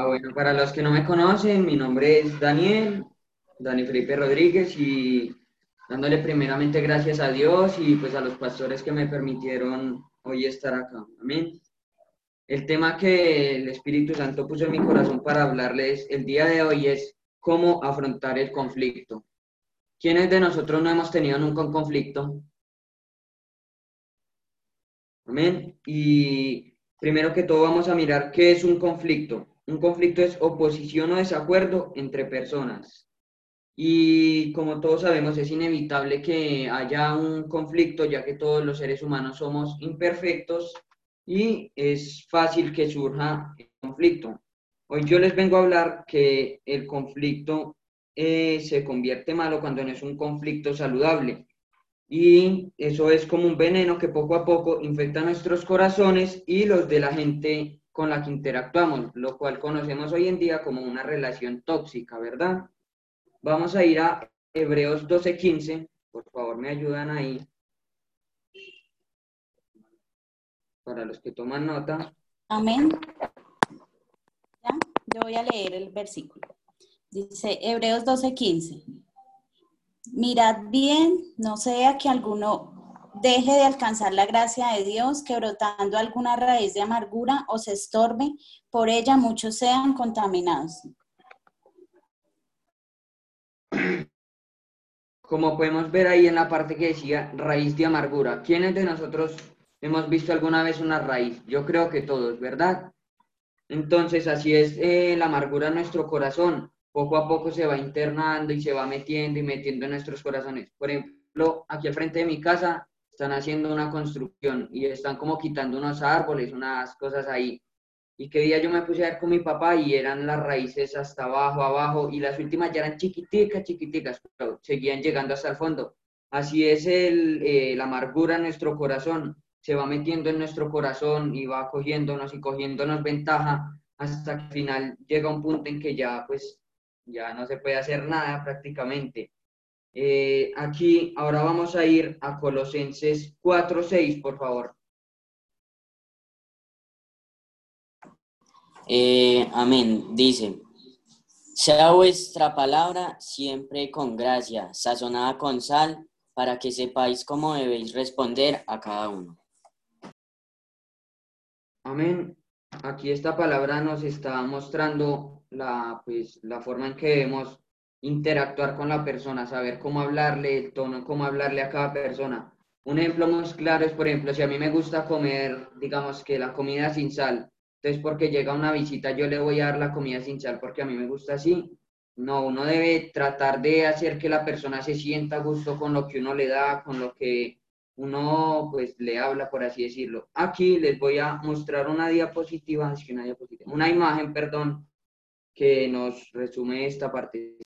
Ah, bueno, para los que no me conocen, mi nombre es Daniel, Dani Felipe Rodríguez, y dándole primeramente gracias a Dios y pues a los pastores que me permitieron hoy estar acá. Amén. El tema que el Espíritu Santo puso en mi corazón para hablarles el día de hoy es cómo afrontar el conflicto. ¿Quiénes de nosotros no hemos tenido nunca un conflicto? Amén. Y primero que todo vamos a mirar qué es un conflicto. Un conflicto es oposición o desacuerdo entre personas. Y como todos sabemos, es inevitable que haya un conflicto, ya que todos los seres humanos somos imperfectos y es fácil que surja el conflicto. Hoy yo les vengo a hablar que el conflicto eh, se convierte malo cuando no es un conflicto saludable. Y eso es como un veneno que poco a poco infecta nuestros corazones y los de la gente con la que interactuamos, lo cual conocemos hoy en día como una relación tóxica, ¿verdad? Vamos a ir a Hebreos 12:15. Por favor, me ayudan ahí. Para los que toman nota. Amén. ¿Ya? Yo voy a leer el versículo. Dice Hebreos 12:15. Mirad bien, no sea que alguno deje de alcanzar la gracia de Dios, que brotando alguna raíz de amargura o se estorbe, por ella muchos sean contaminados. Como podemos ver ahí en la parte que decía raíz de amargura, ¿quiénes de nosotros hemos visto alguna vez una raíz? Yo creo que todos, ¿verdad? Entonces, así es eh, la amargura en nuestro corazón. Poco a poco se va internando y se va metiendo y metiendo en nuestros corazones. Por ejemplo, aquí al frente de mi casa están haciendo una construcción y están como quitando unos árboles, unas cosas ahí. Y qué día yo me puse a ver con mi papá y eran las raíces hasta abajo, abajo, y las últimas ya eran chiquiticas, chiquiticas, pero seguían llegando hasta el fondo. Así es el, eh, la amargura en nuestro corazón, se va metiendo en nuestro corazón y va cogiéndonos y cogiéndonos ventaja hasta que al final llega un punto en que ya pues ya no se puede hacer nada prácticamente. Eh, aquí, ahora vamos a ir a Colosenses 4.6, por favor. Eh, amén. Dice, sea vuestra palabra siempre con gracia, sazonada con sal, para que sepáis cómo debéis responder a cada uno. Amén. Aquí esta palabra nos está mostrando la, pues, la forma en que debemos interactuar con la persona, saber cómo hablarle, el tono, cómo hablarle a cada persona. Un ejemplo muy claro es, por ejemplo, si a mí me gusta comer, digamos que la comida sin sal, entonces porque llega una visita yo le voy a dar la comida sin sal porque a mí me gusta así. No, uno debe tratar de hacer que la persona se sienta a gusto con lo que uno le da, con lo que uno pues le habla, por así decirlo. Aquí les voy a mostrar una diapositiva, una diapositiva, una imagen, perdón, que nos resume esta parte.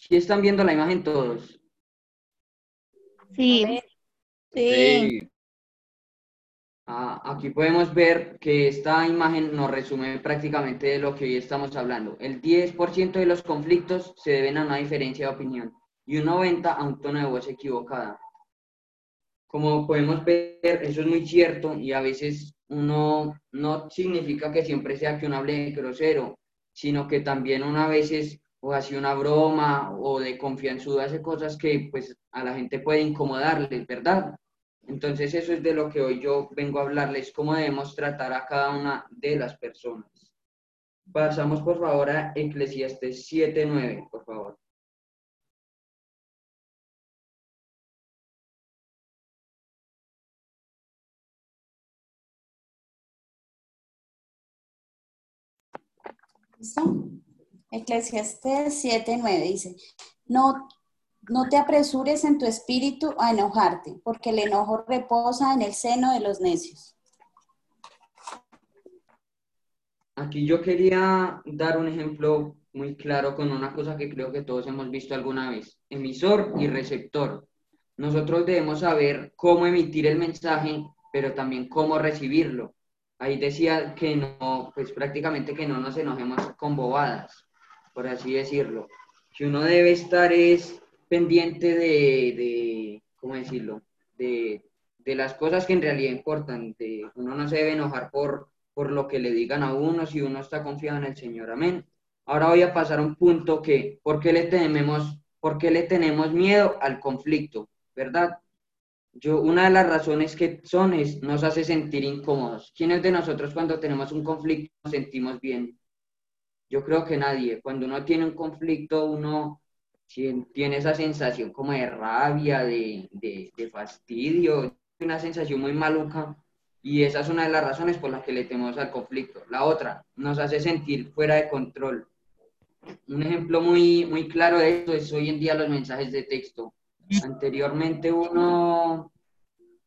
¿Sí están viendo la imagen todos? Sí. Sí. Ah, aquí podemos ver que esta imagen nos resume prácticamente de lo que hoy estamos hablando. El 10% de los conflictos se deben a una diferencia de opinión y un 90% a un tono de voz equivocada. Como podemos ver, eso es muy cierto y a veces uno no significa que siempre sea que uno hable grosero, sino que también uno a veces o así una broma o de confianzuda hace cosas que pues a la gente puede incomodarle, ¿verdad? Entonces eso es de lo que hoy yo vengo a hablarles, cómo debemos tratar a cada una de las personas. Pasamos por favor a Eclesiastes 7.9, por favor. ¿Listo? Eclesiastes 7.9 dice, no, no te apresures en tu espíritu a enojarte, porque el enojo reposa en el seno de los necios. Aquí yo quería dar un ejemplo muy claro con una cosa que creo que todos hemos visto alguna vez, emisor y receptor. Nosotros debemos saber cómo emitir el mensaje, pero también cómo recibirlo. Ahí decía que no, pues prácticamente que no nos enojemos con bobadas por así decirlo. Que uno debe estar es pendiente de, de ¿cómo decirlo? De, de las cosas que en realidad importan. De, uno no se debe enojar por, por lo que le digan a uno si uno está confiado en el Señor. Amén. Ahora voy a pasar a un punto que, ¿por qué le tememos, por qué le tenemos miedo al conflicto? ¿Verdad? Yo, una de las razones que son es, nos hace sentir incómodos. ¿Quiénes de nosotros cuando tenemos un conflicto nos sentimos bien? Yo creo que nadie. Cuando uno tiene un conflicto, uno tiene esa sensación como de rabia, de, de, fastidio, una sensación muy maluca. Y esa es una de las razones por las que le tememos al conflicto. La otra, nos hace sentir fuera de control. Un ejemplo muy, muy claro de esto es hoy en día los mensajes de texto. Anteriormente uno,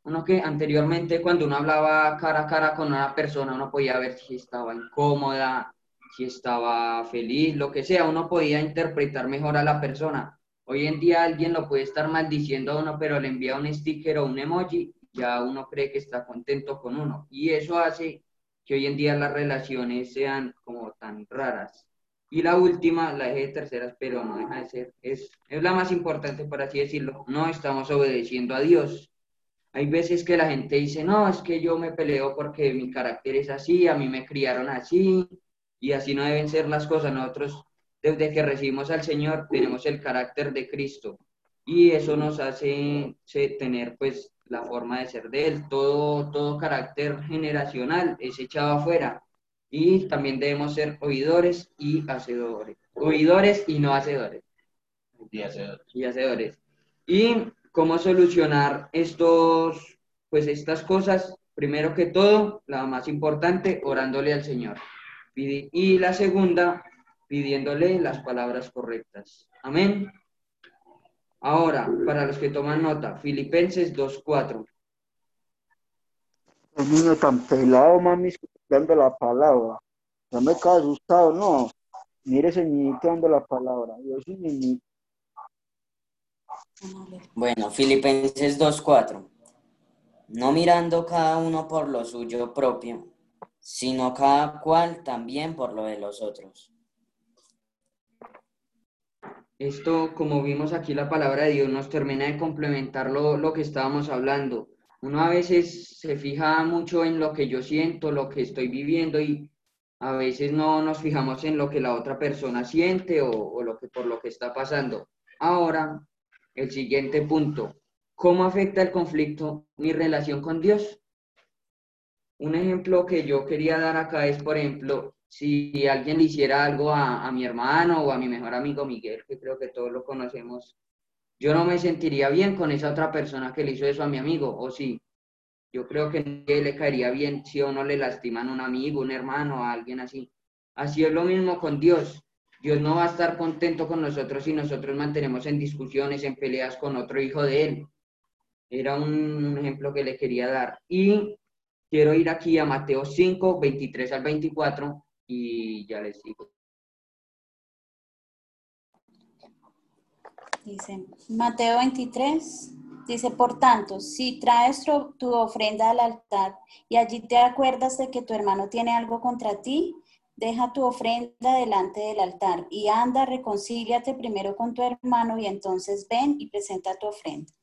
uno que anteriormente cuando uno hablaba cara a cara con una persona, uno podía ver si estaba incómoda, si estaba feliz, lo que sea, uno podía interpretar mejor a la persona. Hoy en día alguien lo puede estar maldiciendo a uno, pero le envía un sticker o un emoji, ya uno cree que está contento con uno. Y eso hace que hoy en día las relaciones sean como tan raras. Y la última, la eje de terceras, pero no deja de ser, es, es la más importante, por así decirlo. No estamos obedeciendo a Dios. Hay veces que la gente dice, no, es que yo me peleo porque mi carácter es así, a mí me criaron así, y así no deben ser las cosas. Nosotros, desde que recibimos al Señor, tenemos el carácter de Cristo, y eso nos hace tener, pues, la forma de ser de Él. Todo, todo carácter generacional es echado afuera y también debemos ser oidores y hacedores. Oidores y no hacedores. Y hacedores. Y hacedores. Y cómo solucionar estos, pues estas cosas, primero que todo, la más importante, orándole al Señor. Y la segunda, pidiéndole las palabras correctas. Amén. Ahora, para los que toman nota, Filipenses 2.4. El niño tan pelado, mami, dando la palabra. Ya me quedo asustado, no. Mire ese niñito dando la palabra. Yo soy niñito. Bueno, Filipenses 2.4. No mirando cada uno por lo suyo propio, sino cada cual también por lo de los otros. Esto, como vimos aquí, la palabra de Dios nos termina de complementar lo, lo que estábamos hablando uno a veces se fija mucho en lo que yo siento, lo que estoy viviendo y a veces no nos fijamos en lo que la otra persona siente o, lo que por lo que está pasando. Ahora, el siguiente punto, ¿cómo afecta el conflicto mi relación con Dios? Un ejemplo que yo quería dar acá es, por ejemplo, si alguien le hiciera algo a, a mi hermano o a mi mejor amigo Miguel, que creo que todos lo conocemos, yo no me sentiría bien con esa otra persona que le hizo eso a mi amigo, o sí. Yo creo que le caería bien si o no le lastiman a un amigo, un hermano, a alguien así. Así es lo mismo con Dios. Dios no va a estar contento con nosotros si nosotros mantenemos en discusiones, en peleas con otro hijo de él. Era un ejemplo que le quería dar. Y quiero ir aquí a Mateo 5, 23 al 24 y ya les digo. Dice Mateo 23, dice, por tanto, si traes tu, ofrenda al altar y allí te acuerdas de que tu hermano tiene algo contra ti, deja tu ofrenda delante del altar y anda, reconcíliate primero con tu hermano y entonces ven y presenta tu ofrenda.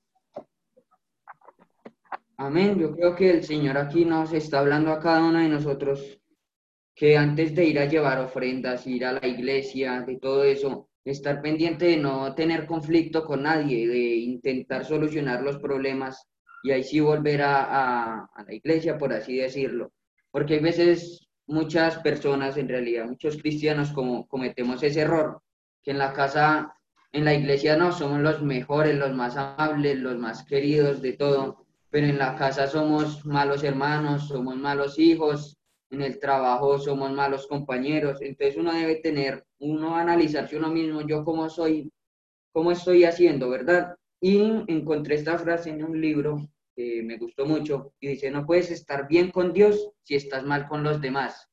Amén. Yo creo que el Señor aquí nos está hablando a cada uno de nosotros que antes de ir a llevar ofrendas, ir a la iglesia, de todo eso, estar pendiente de no tener conflicto con nadie, de intentar solucionar los problemas y ahí sí volver a, la iglesia, por así decirlo. Porque hay veces muchas personas, en realidad muchos cristianos, cometemos ese error, que en la casa, en la iglesia no, somos los mejores, los más amables, los más queridos de todo, pero en la casa somos malos hermanos, somos malos hijos, en el trabajo somos malos compañeros, entonces uno debe tener, uno analizarse uno mismo, yo cómo soy, cómo estoy haciendo, ¿verdad? Y encontré esta frase en un libro que me gustó mucho y dice, no puedes estar bien con Dios si estás mal con los demás.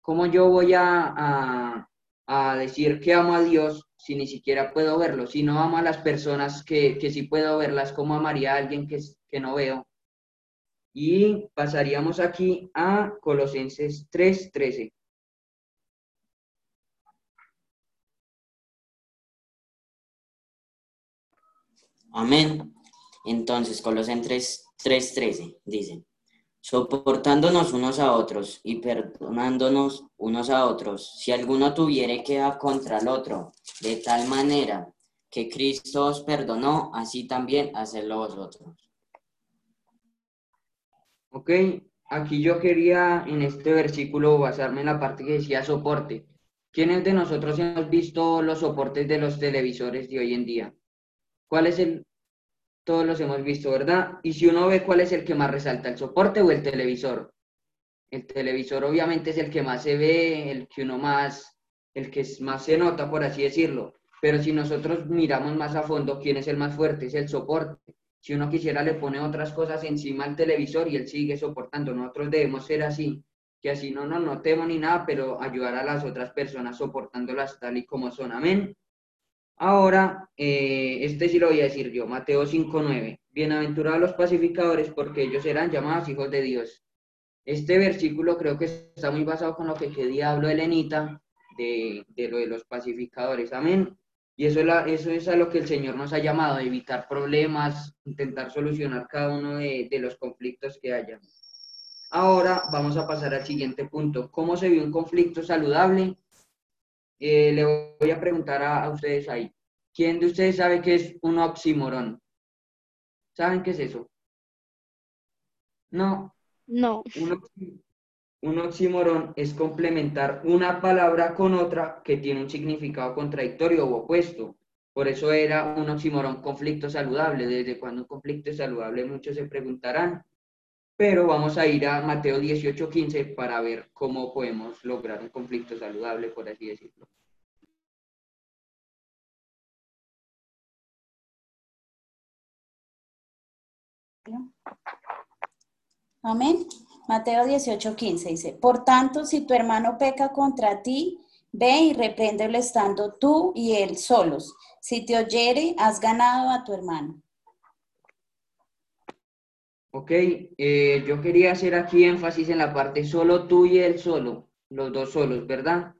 ¿Cómo yo voy a, a, decir que amo a Dios si ni siquiera puedo verlo, si no amo a las personas que, que sí puedo verlas, ¿cómo amaría a alguien que, que no veo? Y pasaríamos aquí a Colosenses 3:13. Amén. Entonces, Colosenses 3:13 dice, soportándonos unos a otros y perdonándonos unos a otros, si alguno tuviere queja contra el otro, de tal manera que Cristo os perdonó, así también hacedlo vosotros. Ok, aquí yo quería en este versículo basarme en la parte que decía soporte. ¿Quiénes de nosotros hemos visto los soportes de los televisores de hoy en día? ¿Cuál es el todos los hemos visto, ¿verdad? Y si uno ve cuál es el que más resalta, el soporte o el televisor. El televisor obviamente es el que más se ve, el que uno más, el que más se nota, por así decirlo. Pero si nosotros miramos más a fondo, ¿quién es el más fuerte? Es el soporte. Si uno quisiera, le pone otras cosas encima al televisor y él sigue soportando. Nosotros debemos ser así, que así no nos notemos ni nada, pero ayudar a las otras personas soportándolas tal y como son. Amén. Ahora, eh, este sí lo voy a decir yo, Mateo 5.9. Bienaventurados los pacificadores porque ellos serán llamados hijos de Dios. Este versículo creo que está muy basado con lo que hablo Elenita de, de lo de los pacificadores. Amén. Y eso es, la, eso es a lo que el Señor nos ha llamado, evitar problemas, intentar solucionar cada uno de, los conflictos que haya. Ahora vamos a pasar al siguiente punto. ¿Cómo se ve un conflicto saludable? Eh, le voy a preguntar a, a, ustedes ahí. ¿Quién de ustedes sabe qué es un oxímoron? ¿Saben qué es eso? No. No. Un, un oxímoron es complementar una palabra con otra que tiene un significado contradictorio o opuesto. Por eso era un oxímoron conflicto saludable. Desde cuando un conflicto es saludable, muchos se preguntarán. Pero vamos a ir a Mateo 18:15 para ver cómo podemos lograr un conflicto saludable, por así decirlo. Amén. Mateo 18:15 dice, por tanto, si tu hermano peca contra ti, ve y repréndelo estando tú y él solos. Si te oyere, has ganado a tu hermano. Ok, eh, yo quería hacer aquí énfasis en la parte solo tú y él solo, los dos solos, ¿verdad?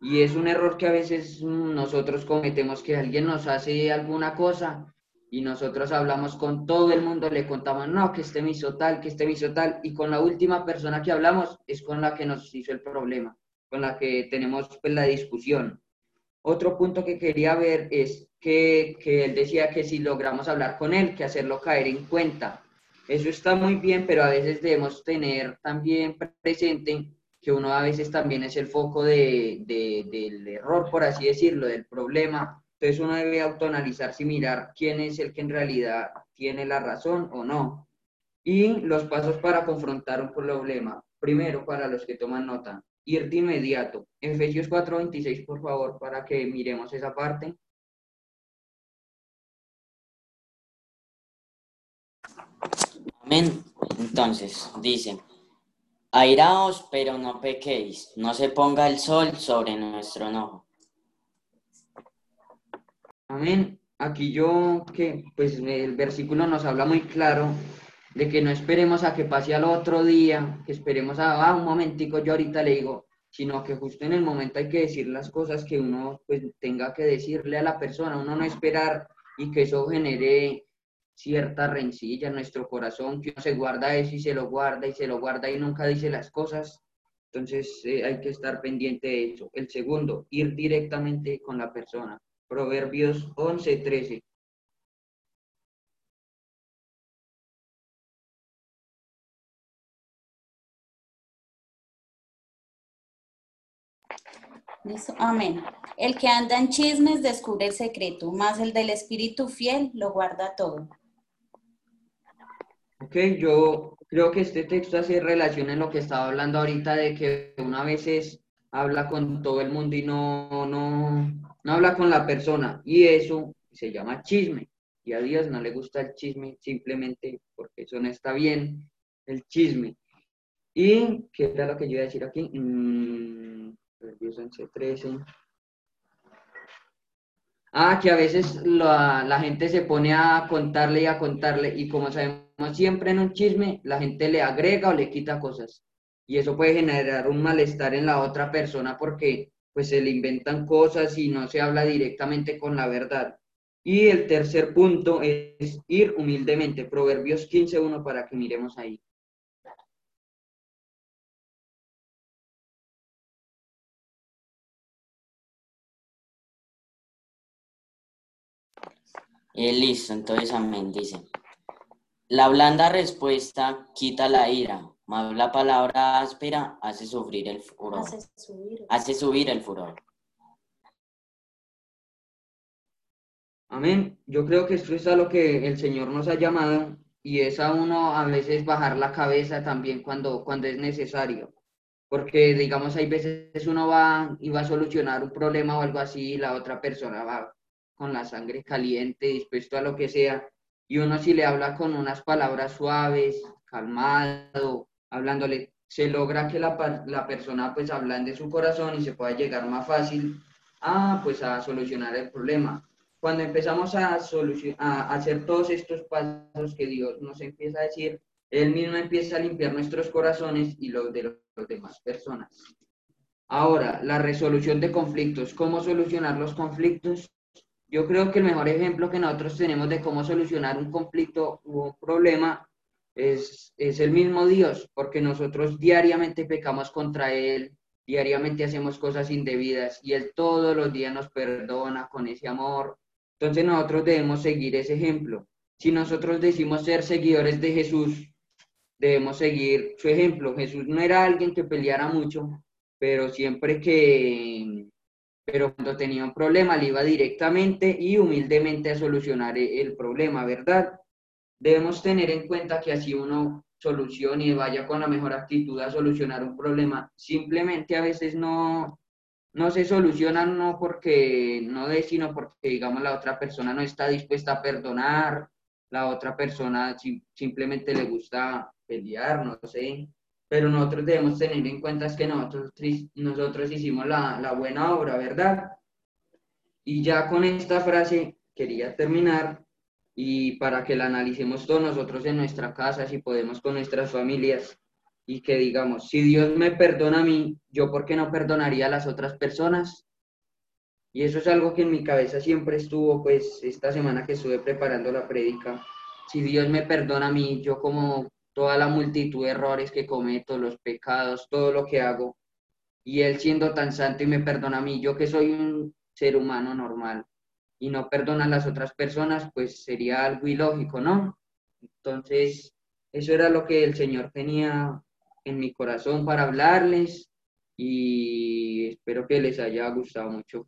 Y es un error que a veces nosotros cometemos, que alguien nos hace alguna cosa y nosotros hablamos con todo el mundo, le contamos, no, que este me hizo tal, que este me hizo tal, y con la última persona que hablamos es con la que nos hizo el problema, con la que tenemos pues, la discusión. Otro punto que quería ver es que, que él decía que si logramos hablar con él, que hacerlo caer en cuenta. Eso está muy bien, pero a veces debemos tener también presente que uno a veces también es el foco de, de, del error, por así decirlo, del problema. Entonces uno debe autoanalizarse y mirar quién es el que en realidad tiene la razón o no. Y los pasos para confrontar un problema. Primero, para los que toman nota, ir inmediato. Efesios 4:26, por favor, para que miremos esa parte. Amén. Entonces, dice, airaos, pero no pequéis, no se ponga el sol sobre nuestro enojo. Amén. Aquí yo, que pues el versículo nos habla muy claro de que no esperemos a que pase al otro día, que esperemos a, ah, un momentico, yo ahorita le digo, sino que justo en el momento hay que decir las cosas que uno pues tenga que decirle a la persona, uno no esperar y que eso genere cierta rencilla en nuestro corazón, que se guarda eso y se lo guarda y se lo guarda y nunca dice las cosas. Entonces eh, hay que estar pendiente de eso. El segundo, ir directamente con la persona. Proverbios 11, 13. Listo. Amén. El que anda en chismes descubre el secreto, más el del espíritu fiel lo guarda todo. Ok, yo creo que este texto hace relación en lo que estaba hablando ahorita de que una veces habla con todo el mundo y no, no, no habla con la persona. Y eso se llama chisme. Y a Dios no le gusta el chisme simplemente porque eso no está bien, el chisme. ¿Y qué era lo que yo iba a decir aquí? Mm, Proverbios 11, 13. Ah, que a veces la, la, gente se pone a contarle y a contarle y como sabemos siempre en un chisme, la gente le agrega o le quita cosas. Y eso puede generar un malestar en la otra persona porque pues se le inventan cosas y no se habla directamente con la verdad. Y el tercer punto es ir humildemente. Proverbios 15.1 para que miremos ahí. Eh, listo, entonces amén, dice. La blanda respuesta quita la ira, más la palabra áspera hace sufrir el furor. Hace subir. Hace subir el furor. Amén. Yo creo que esto es a lo que el Señor nos ha llamado y es a uno a veces bajar la cabeza también cuando, cuando es necesario. Porque, digamos, hay veces uno va y va a solucionar un problema o algo así y la otra persona va con la sangre caliente, dispuesto a lo que sea. Y uno si le habla con unas palabras suaves, calmado, hablándole, se logra que la, la persona pues de su corazón y se pueda llegar más fácil a, pues, a solucionar el problema. Cuando empezamos a, a hacer todos estos pasos que Dios nos empieza a decir, Él mismo empieza a limpiar nuestros corazones y los de las demás personas. Ahora, la resolución de conflictos. ¿Cómo solucionar los conflictos? Yo creo que el mejor ejemplo que nosotros tenemos de cómo solucionar un conflicto o un problema es, es el mismo Dios, porque nosotros diariamente pecamos contra Él, diariamente hacemos cosas indebidas y Él todos los días nos perdona con ese amor. Entonces nosotros debemos seguir ese ejemplo. Si nosotros decimos ser seguidores de Jesús, debemos seguir su ejemplo. Jesús no era alguien que peleara mucho, pero siempre que, pero cuando tenía un problema le iba directamente y humildemente a solucionar e-, el problema, ¿verdad? Debemos tener en cuenta que así uno solucione y vaya con la mejor actitud a solucionar un problema. Simplemente a veces no, no se soluciona no porque no de, sino porque, digamos, la otra persona no está dispuesta a perdonar, la otra persona simplemente le gusta pelear, no sé pero nosotros debemos tener en cuenta que nosotros, nosotros hicimos la, la buena obra, ¿verdad? Y ya con esta frase quería terminar y para que la analicemos todos nosotros en nuestra casa, si podemos con nuestras familias, y que digamos, si Dios me perdona a mí, ¿yo por qué no perdonaría a las otras personas? Y eso es algo que en mi cabeza siempre estuvo, pues esta semana que estuve preparando la prédica. Si Dios me perdona a mí, yo como toda la multitud de errores que cometo, los pecados, todo lo que hago. Y Él siendo tan santo y me perdona a mí, yo que soy un ser humano normal y no perdona a las otras personas, pues sería algo ilógico, ¿no? Entonces, eso era lo que el Señor tenía en mi corazón para hablarles y espero que les haya gustado mucho.